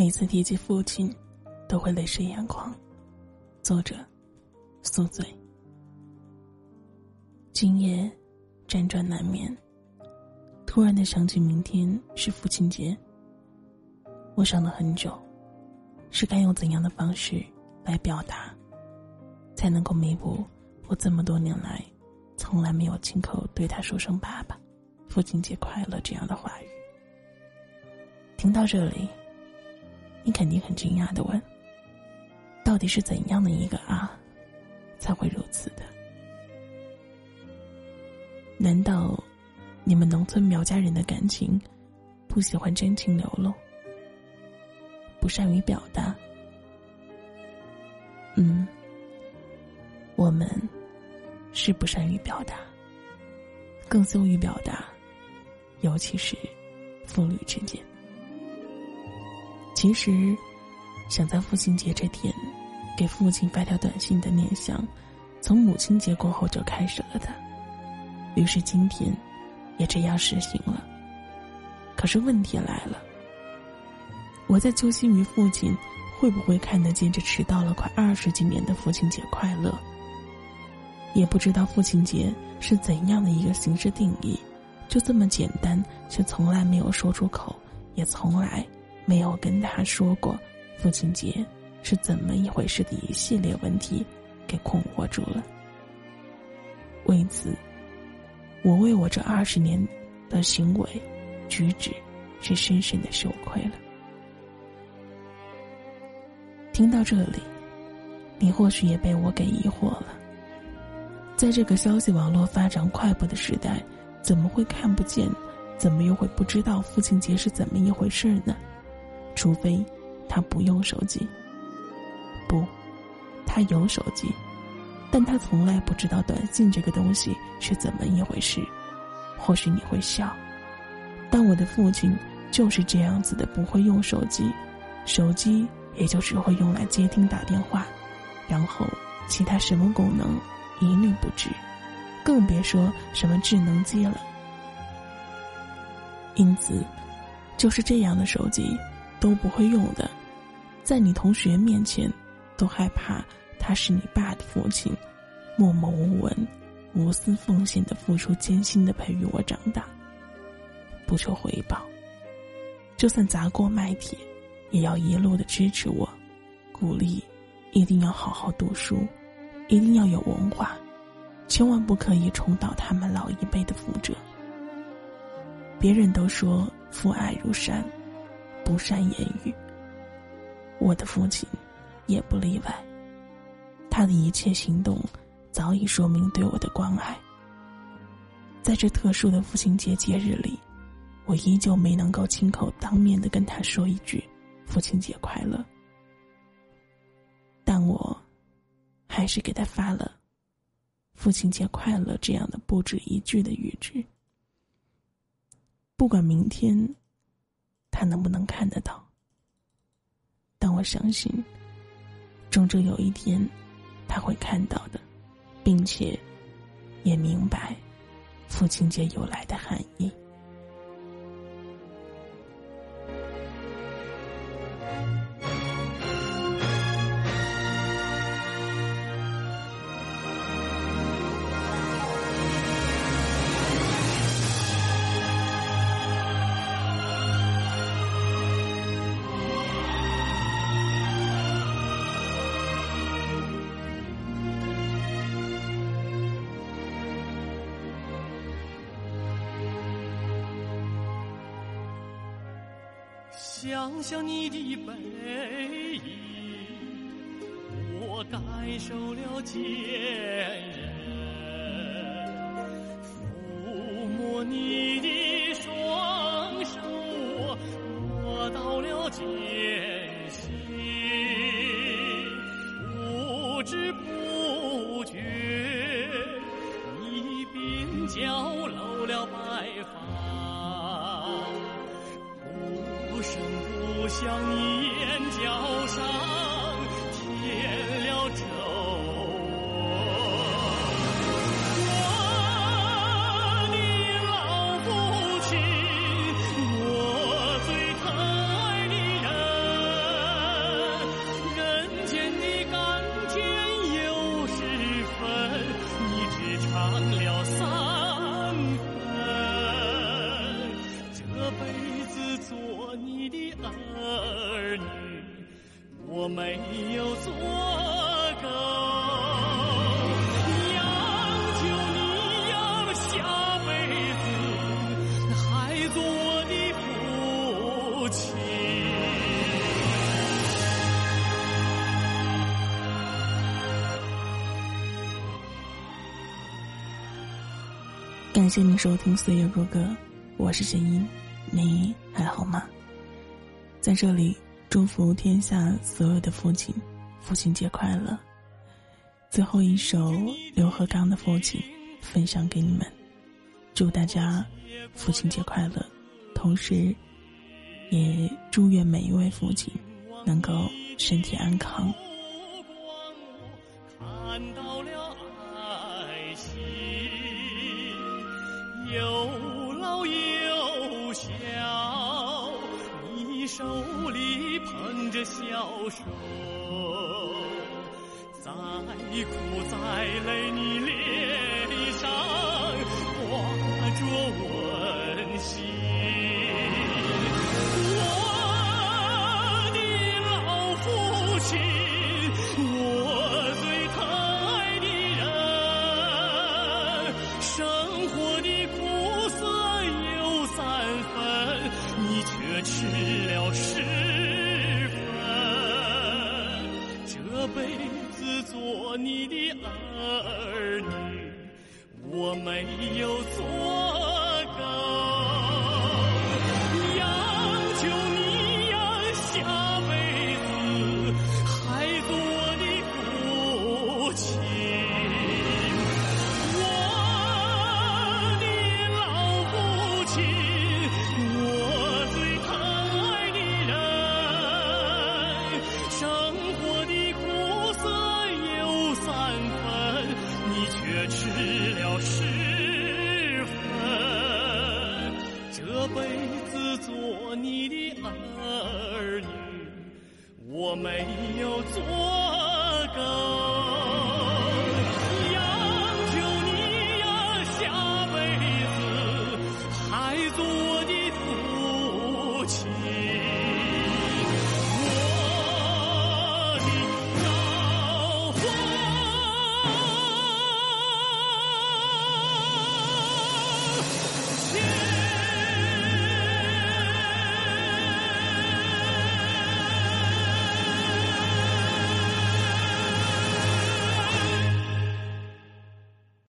每次提起父亲，都会泪湿眼眶。作者：宿醉。今夜辗转难眠，突然的想起明天是父亲节。我想了很久，是该用怎样的方式来表达，才能够弥补我这么多年来从来没有亲口对他说声“爸爸，父亲节快乐”这样的话语。听到这里，你肯定很惊讶的问：“到底是怎样的一个啊，才会如此的？难道你们农村苗家人的感情不喜欢真情流露，不善于表达？嗯，我们是不善于表达，更羞于表达，尤其是父女之间。”其实，想在父亲节这天给父亲发条短信的念想，从母亲节过后就开始了的。于是今天，也这样实行了。可是问题来了，我在揪心于父亲会不会看得见这迟到了快二十几年的父亲节快乐。也不知道父亲节是怎样的一个形式定义，就这么简单，却从来没有说出口，也从来。没有跟他说过父亲节是怎么一回事的一系列问题，给困惑住了。为此，我为我这二十年的行为举止是深深的羞愧了。听到这里，你或许也被我给疑惑了。在这个消息网络发展快步的时代，怎么会看不见？怎么又会不知道父亲节是怎么一回事呢？除非他不用手机。不，他有手机，但他从来不知道短信这个东西是怎么一回事。或许你会笑，但我的父亲就是这样子的，不会用手机，手机也就只会用来接听打电话，然后其他什么功能一律不知，更别说什么智能机了。因此，就是这样的手机。都不会用的，在你同学面前，都害怕他是你爸的父亲，默默无闻、无私奉献的付出艰辛的培育我长大，不求回报，就算砸锅卖铁，也要一路的支持我，鼓励，一定要好好读书，一定要有文化，千万不可以重蹈他们老一辈的覆辙。别人都说父爱如山。不善言语，我的父亲也不例外。他的一切行动早已说明对我的关爱。在这特殊的父亲节节日里，我依旧没能够亲口当面的跟他说一句“父亲节快乐”，但我还是给他发了“父亲节快乐”这样的不止一句的语句。不管明天。他能不能看得到？但我相信，终究有一天，他会看到的，并且也明白父亲节由来的含义。想想你的背影，我感受了坚韧；抚摸你的双手，我摸到了艰辛。不知不没有做够央求你呀下辈子还做我的父亲感谢您收听岁月如歌我是陈音你还好吗？在这里祝福天下所有的父亲，父亲节快乐！最后一首刘和刚的《父亲》分享给你们，祝大家父亲节快乐！同时，也祝愿每一位父亲能够身体安康。看到了爱心，又手里捧着小手。再苦再累，你的儿女，我没有做够失了十分。这辈子做你的儿女，我没有做够。